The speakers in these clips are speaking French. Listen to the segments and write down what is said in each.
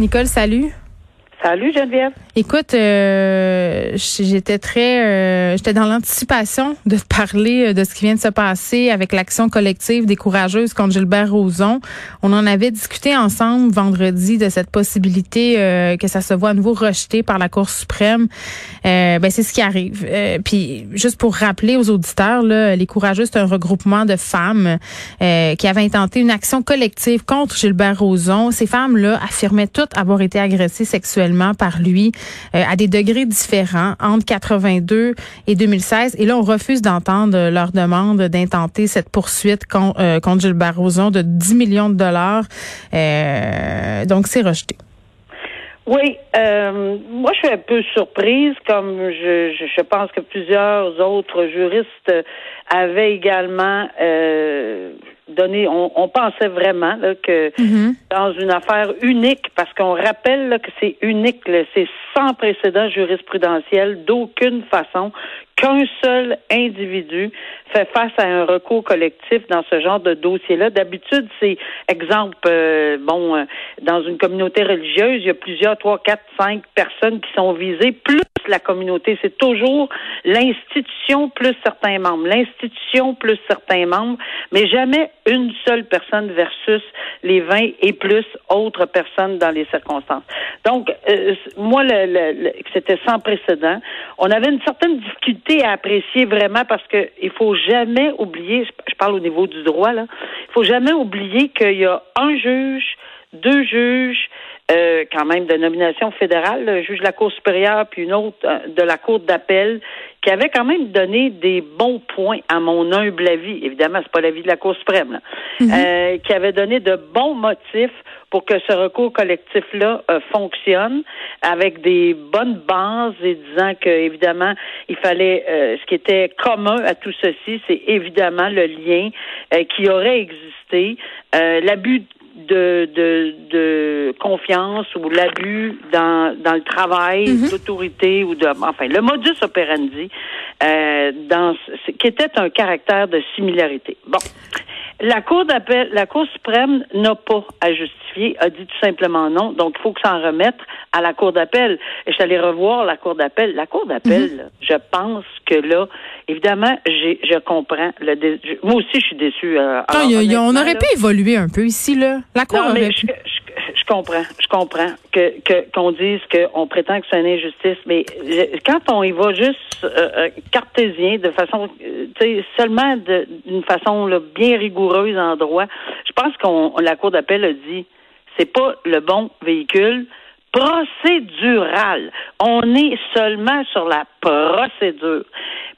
Nicole, salut. Salut Geneviève. Écoute, euh, j'étais très, euh, j'étais dans l'anticipation de parler euh, de ce qui vient de se passer avec l'action collective des courageuses contre Gilbert Rozon. On en avait discuté ensemble vendredi de cette possibilité que ça se voit à nouveau rejeté par la Cour suprême. ben c'est ce qui arrive. puis juste pour rappeler aux auditeurs, là, les courageuses c'est un regroupement de femmes qui avaient intenté une action collective contre Gilbert Rozon. Ces femmes-là affirmaient toutes avoir été agressées sexuellement par lui euh, à des degrés différents entre 82 et 2016. Et là, on refuse d'entendre leur demande d'intenter cette poursuite euh, contre, Gilbert Rozon de 10 millions de dollars. Euh, donc, c'est rejeté. Oui, moi je suis un peu surprise, comme je, je, pense que plusieurs autres juristes avaient également donné, on, pensait vraiment que mm-hmm. dans une affaire unique, parce qu'on rappelle que c'est unique, c'est sans précédent jurisprudentiel d'aucune façon qu'un seul individu fait face à un recours collectif dans ce genre de dossier-là. D'habitude, c'est exemple, euh, bon, euh, dans une communauté religieuse, il y a plusieurs, trois, quatre, cinq personnes qui sont visées, plus la communauté. C'est toujours l'institution plus certains membres, l'institution plus certains membres, mais jamais une seule personne versus les 20 et plus autres personnes dans les circonstances. Donc, euh, moi, le, c'était sans précédent. On avait une certaine difficulté à apprécier vraiment parce que il faut jamais oublier, je parle au niveau du droit, là, il faut jamais oublier qu'il y a un juge, deux juges, euh, quand même de nomination fédérale, le juge de la Cour supérieure, puis une autre euh, de la Cour d'appel, qui avait quand même donné des bons points à mon humble avis. Évidemment, c'est pas l'avis de la Cour suprême, mhm. euh, qui avait donné de bons motifs pour que ce recours collectif-là fonctionne avec des bonnes bases et disant que évidemment il fallait ce qui était commun à tout ceci, c'est évidemment le lien qui aurait existé, l'abus de, de, de confiance ou l'abus dans, dans le travail mhm. d'autorité ou de enfin le modus operandi euh, dans qui était un caractère de similarité. Bon. La Cour d'appel, la Cour suprême n'a pas à justifier, a dit tout simplement non. Donc, il faut que ça en remette à la Cour d'appel. Et je suis allée revoir la Cour d'appel. La Cour d'appel, mhm. je pense que là, évidemment, je comprends. Le moi aussi, je suis déçue. Euh, on aurait pu évoluer un peu ici, là. La Cour aurait pu comprends, je comprends que qu'on dise qu'on prétend que c'est une injustice, mais quand on y va juste euh, euh, cartésien, de façon, euh, tu sais, seulement d'une façon bien rigoureuse en droit, je pense qu'on la cour d'appel a dit c'est pas le bon véhicule procédural. On est seulement sur la procédure.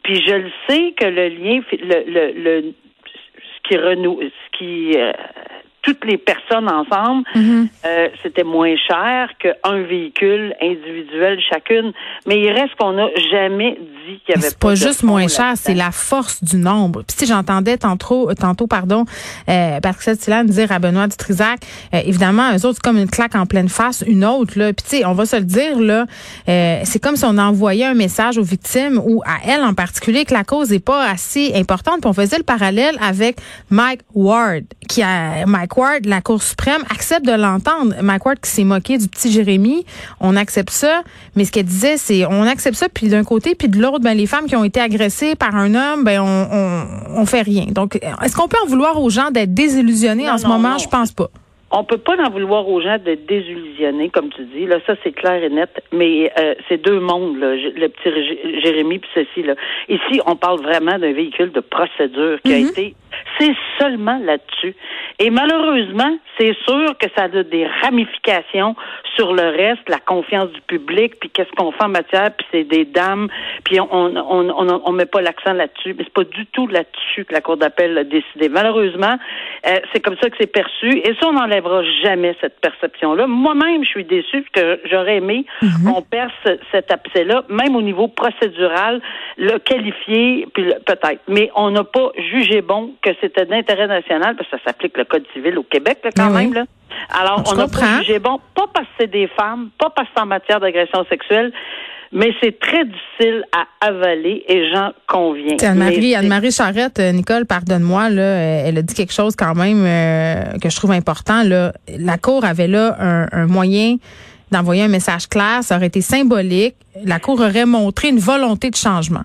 Puis je le sais que le lien, le, le, le ce qui renoue, ce qui toutes les personnes ensemble, mhm. euh, c'était moins cher qu'un véhicule individuel chacune. Mais il reste qu'on n'a jamais dit qu'il y avait C'est pas, juste moins cher, c'est la force du nombre. Puis si j'entendais tantôt, tantôt pardon, euh, Patrick Tillan dire à Benoît Dutrisac, euh, évidemment, eux autres, c'est comme une claque en pleine face, une autre, là. Puis tu sais, on va se le dire, là, euh, c'est comme si on envoyait un message aux victimes ou à elles en particulier que la cause est pas assez importante. Puis on faisait le parallèle avec Mike Ward, qui a Mike Mike la Cour suprême, accepte de l'entendre. Mike Ward qui s'est moqué du petit Jérémy, on accepte ça. Mais ce qu'elle disait, c'est on accepte ça, puis d'un côté, puis de l'autre, ben les femmes qui ont été agressées par un homme, ben on, on, on fait rien. Donc, est-ce qu'on peut en vouloir aux gens d'être désillusionnés en ce moment? Je pense pas on peut pas en vouloir aux gens de désillusionner, comme tu dis. Là, ça c'est clair et net. Mais euh, c'est deux mondes, là, le petit Jérémy puis ceci là. Ici, on parle vraiment d'un véhicule de procédure qui a mm-hmm. été. C'est seulement là-dessus. Et malheureusement, c'est sûr que ça a des ramifications sur le reste, la confiance du public, puis qu'est-ce qu'on fait en matière, puis c'est des dames, puis on on, on, on, met pas l'accent là-dessus. Mais c'est pas du tout là-dessus que la Cour d'appel a décidé. Malheureusement, euh, c'est comme ça que c'est perçu. Et ça, on n'enlèvera jamais cette perception-là. Moi-même, je suis déçue que j'aurais aimé mhm. qu'on perce cet abcès-là, même au niveau procédural, le qualifier, puis peut-être. Mais on n'a pas jugé bon que c'était d'intérêt national, parce que ça s'applique le Code civil au Québec, quand ben même. Là. Alors, on a pas jugé bon, pas parce que c'est des femmes, pas parce que c'est en matière d'agression sexuelle, mais c'est très difficile à avaler et j'en conviens. Anne-Marie, Anne-Marie Charrette, euh, Nicole, pardonne-moi, là, euh, elle a dit quelque chose quand même euh, que je trouve important. Là. La Cour avait là un, moyen d'envoyer un message clair, ça aurait été symbolique. La Cour aurait montré une volonté de changement.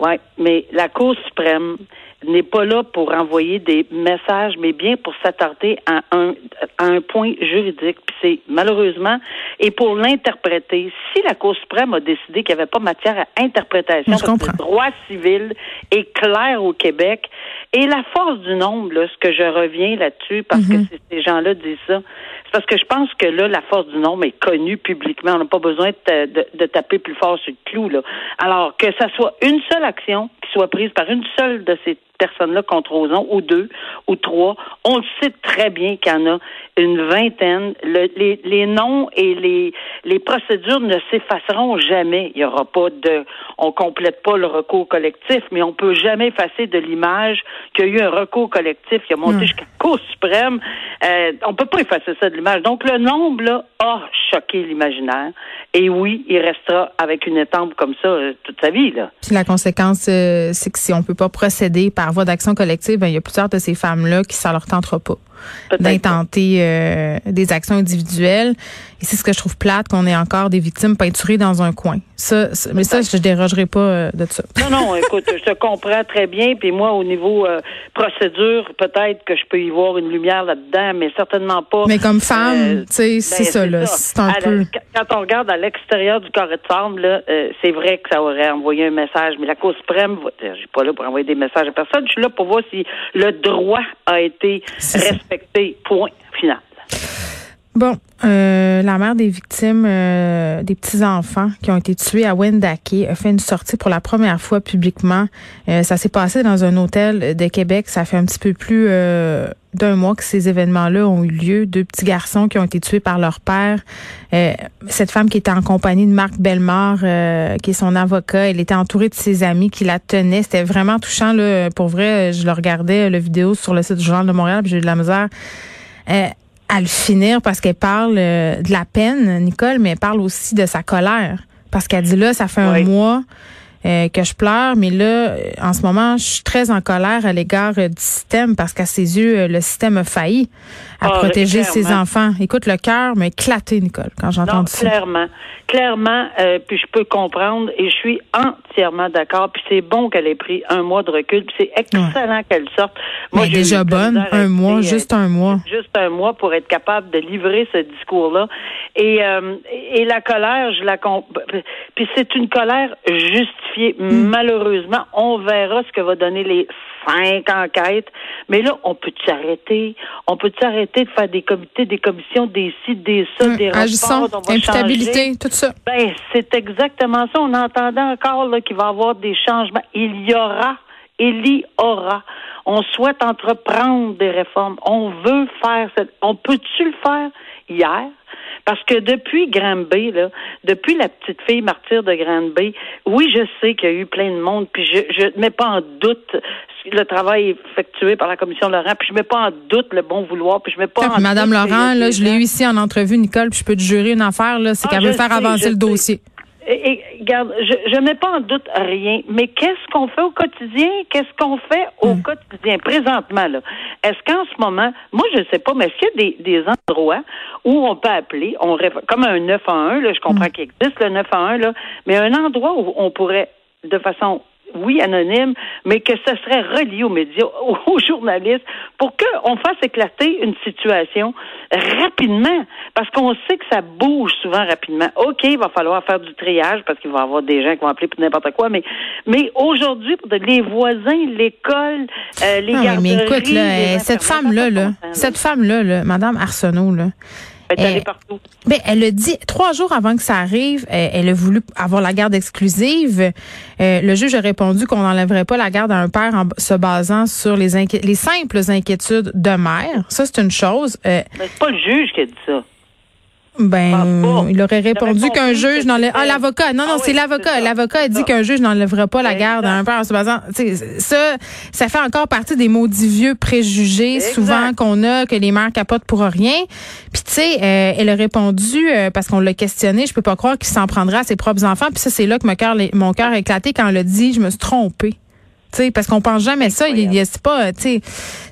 Oui, mais la Cour suprême, n'est pas là pour envoyer des messages, mais bien pour s'attarder à un, à un point juridique. Puis c'est malheureusement, et pour l'interpréter, si la Cour suprême a décidé qu'il n'y avait pas matière à interprétation, parce que le droit civil est clair au Québec, et la force du nombre, là, ce que je reviens là-dessus, parce que mm-hmm. ces gens-là disent ça, parce que je pense que là, la force du nombre est connue publiquement. On n'a pas besoin de, de, de, taper plus fort sur le clou. Là. Alors que ça soit une seule action qui soit prise par une seule de ces personnes-là contre Roson, ou deux, ou trois. On le sait très bien qu'il y en a une vingtaine. les, les noms et les, les procédures ne s'effaceront jamais. Il y aura pas de, on complète pas le recours collectif, mais on peut jamais effacer de l'image qu'il y a eu un recours collectif qui a monté jusqu'à la Cour suprême. Euh, on peut pas effacer ça de l'image. Donc le nombre là a choqué l'imaginaire. Et oui, il restera avec une étampe comme ça euh, toute sa vie là. Puis la conséquence, euh, c'est que si on peut pas procéder par voie d'action collective, ben, il y a plusieurs de ces femmes là qui ça leur tentera pas d'intenter euh, des actions individuelles. Et c'est ce que je trouve plate, qu'on ait encore des victimes peinturées dans un coin. Ça, mais ça, je ne dérogerai pas euh, de ça. Non, non, écoute, je te comprends très bien. Puis moi, au niveau euh, procédure, peut-être que je peux y voir une lumière là-dedans, mais certainement pas. Mais comme femme, tu sais, c'est ben, ça, là. C'est un peu... quand on regarde à l'extérieur du carré de là, c'est vrai que ça aurait envoyé un message. Mais la Cour suprême, je suis pas là pour envoyer des messages à personne. Je suis là pour voir si le droit a été respecté point final. Bon, euh, la mère des victimes euh, des petits-enfants qui ont été tués à Wendake a fait une sortie pour la première fois publiquement. Euh, ça s'est passé dans un hôtel de Québec. Ça fait un petit peu plus d'un mois que ces événements-là ont eu lieu. Deux petits garçons qui ont été tués par leur père. cette femme qui était en compagnie de Marc Bellemare, qui est son avocat, elle était entourée de ses amis qui la tenaient. C'était vraiment touchant. Là, pour vrai, je le regardais, la vidéo sur le site du Journal de Montréal, j'ai eu de la misère à le finir parce qu'elle parle euh, de la peine, Nicole, mais elle parle aussi de sa colère. Parce qu'elle dit là, ça fait un mois euh, que je pleure, mais là, en ce moment, je suis très en colère à l'égard euh, du système parce qu'à ses yeux, euh, le système a failli à ah, protéger ses enfants. Écoute, le cœur m'a éclaté, Nicole, quand j'entends ça. Clairement, clairement, puis je peux comprendre et je suis entièrement d'accord. Puis c'est bon qu'elle ait pris un mois de recul. Puis c'est excellent qu'elle sorte. Moi, mais déjà bonne, un mois, juste un mois. Juste un mois pour être capable de livrer ce discours-là. Et, et la colère, je la puis c'est une colère justifiée Mm. Malheureusement, on verra ce que va donner les cinq enquêtes. Mais là, on peut s'arrêter. On peut s'arrêter de faire des comités, des commissions, des sites, des ça, mm. des rapports. imputabilité, tout ça. Ben, c'est exactement ça. On entendait encore qu'il va y avoir des changements. Il y aura. Il y aura. On souhaite entreprendre des réformes. On veut faire cette. On peut-tu le faire? Hier? Parce que depuis Granby, là, depuis la petite fille martyre de Granby, oui, je sais qu'il y a eu plein de monde, puis je ne mets pas en doute le travail effectué par la commission Laurent, puis je mets pas en doute le bon vouloir, puis je mets pas en Madame Laurent, là, je l'ai eu ici en entrevue, Nicole, puis je peux te jurer une affaire, là, c'est ah, qu'elle veut faire avancer le dossier. Et, regarde, je ne mets pas en doute rien, mais qu'est-ce qu'on fait au quotidien? Qu'est-ce qu'on fait au hmm. quotidien? Présentement? là Est-ce qu'en ce moment, moi je ne sais pas, mais est-ce qu'il y a des, des endroits où on peut appeler, on comme un 9 à 1, là, je comprends hmm. qu'il existe le 9 à 1, là, mais un endroit où on pourrait, de façon oui, anonyme, mais que ce serait relié aux médias, aux journalistes, pour qu'on fasse éclater une situation rapidement, parce qu'on sait que ça bouge souvent rapidement. OK, il va falloir faire du triage, parce qu'il va y avoir des gens qui vont appeler pour n'importe quoi, mais, mais aujourd'hui, les voisins, l'école, euh, les ah, mais écoute, là, cette femme-là, là, cette femme-là, là, Madame Arsenault, là, elle, partout. Ben, elle a dit trois jours avant que ça arrive, elle, a voulu avoir la garde exclusive. Euh, le juge a répondu qu'on n'enlèverait pas la garde à un père en se basant sur les, les simples inquiétudes de mère. Ça, c'est une chose. Euh, Mais c'est pas le juge qui a dit ça. Ben, il aurait répondu qu'un juge n'enlève. Ah, l'avocat. Non, non, ah c'est l'avocat. L'avocat a dit qu'un juge n'enlèvera pas la garde à un père en se basant. Ça, ça fait encore partie des maudits vieux préjugés souvent qu'on a que les mères capotent pour rien. Puis tu sais, euh, elle a répondu euh, parce qu'on l'a questionné. Je peux pas croire qu'il s'en prendra à ses propres enfants. Puis ça, c'est là que mon cœur, mon cœur a éclaté quand elle a dit, je me suis trompée parce qu'on pense jamais ça. Il, il c'est pas,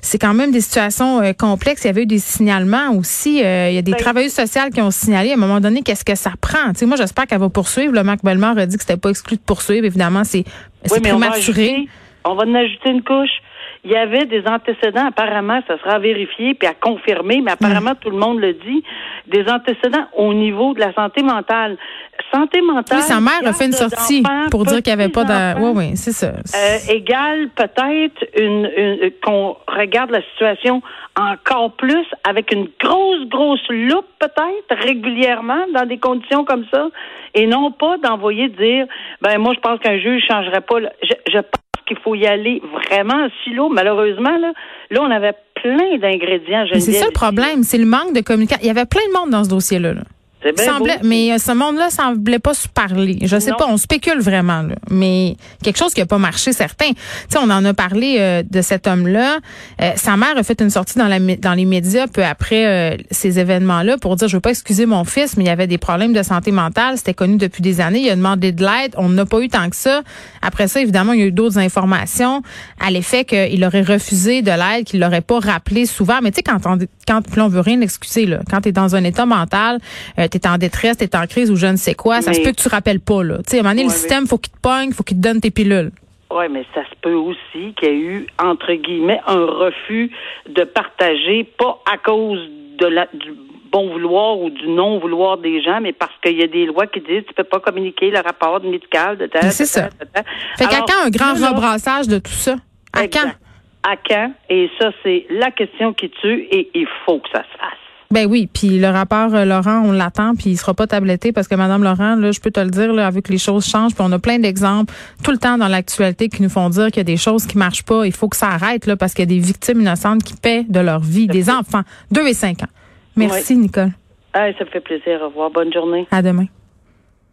c'est quand même des situations euh, complexes. Il y avait eu des signalements aussi. Euh, il y a des ben, travailleurs sociaux qui ont signalé à un moment donné qu'est-ce que ça prend. sais, moi, j'espère qu'elle va poursuivre. Le Marc Bellemare a dit que c'était pas exclu de poursuivre. Évidemment, c'est oui, prématuré. On va, en ajouter une couche. Il y avait des antécédents, apparemment, ça sera vérifié puis à confirmer, mais apparemment tout le monde le dit, des antécédents au niveau de la santé mentale santé mentale. Oui, sa mère a fait une sortie pour dire qu'il n'y avait pas de. Oui, oui, c'est ça. Euh, égale peut-être une, une qu'on regarde la situation encore plus avec une grosse, grosse loupe peut-être régulièrement dans des conditions comme ça et non pas d'envoyer dire ben moi je pense qu'un juge changerait pas. Je, je pense qu'il faut y aller vraiment en silo. Malheureusement là, là on avait plein d'ingrédients. C'est ça le problème, c'est le manque de communication. Il y avait plein de monde dans ce dossier-là. là semblait, mais euh, ce monde-là semblait pas se parler. Je sais pas, on spécule vraiment, là, mais quelque chose qui a pas marché, certain. Tu sais, on en a parlé euh, de cet homme-là. Euh, sa mère a fait une sortie dans, la, dans les médias peu après ces événements-là pour dire, je veux pas excuser mon fils, mais il y avait des problèmes de santé mentale. C'était connu depuis des années. Il a demandé de l'aide. On n'a pas eu tant que ça. Après ça, évidemment, il y a eu d'autres informations à l'effet qu'il aurait refusé de l'aide, qu'il l'aurait pas rappelé souvent. Mais tu sais, quand on, quand on veut rien excuser, là, quand tu es dans un état mental, t'es en détresse, t'es en crise ou je ne sais quoi, ça se peut que tu rappelles pas, là. Tu sais, à un moment donné, le système, faut qu'il te pogne, faut qu'il te donne tes pilules. Oui, mais ça se peut aussi qu'il y ait eu, entre guillemets, un refus de partager, pas à cause de la, du bon vouloir ou du non vouloir des gens, mais parce qu'il y a des lois qui disent que tu peux pas communiquer le rapport médical de ta. C'est ça. Fait qu'à quand un grand rebrassage de tout ça? À quand? À quand? Et ça, c'est la question qui tue et il faut que ça se fasse. Ben oui, puis le rapport euh, Laurent, on l'attend, puis il sera pas tabletté parce que Madame Laurent, là, je peux te le dire, là, avec les choses changent, puis on a plein d'exemples tout le temps dans l'actualité qui nous font dire qu'il y a des choses qui marchent pas. Il faut que ça arrête là parce qu'il y a des victimes innocentes qui paient de leur vie, des enfants, deux et cinq ans. Merci Nicole. Ah, ça me fait plaisir. Au revoir. Bonne journée. À demain.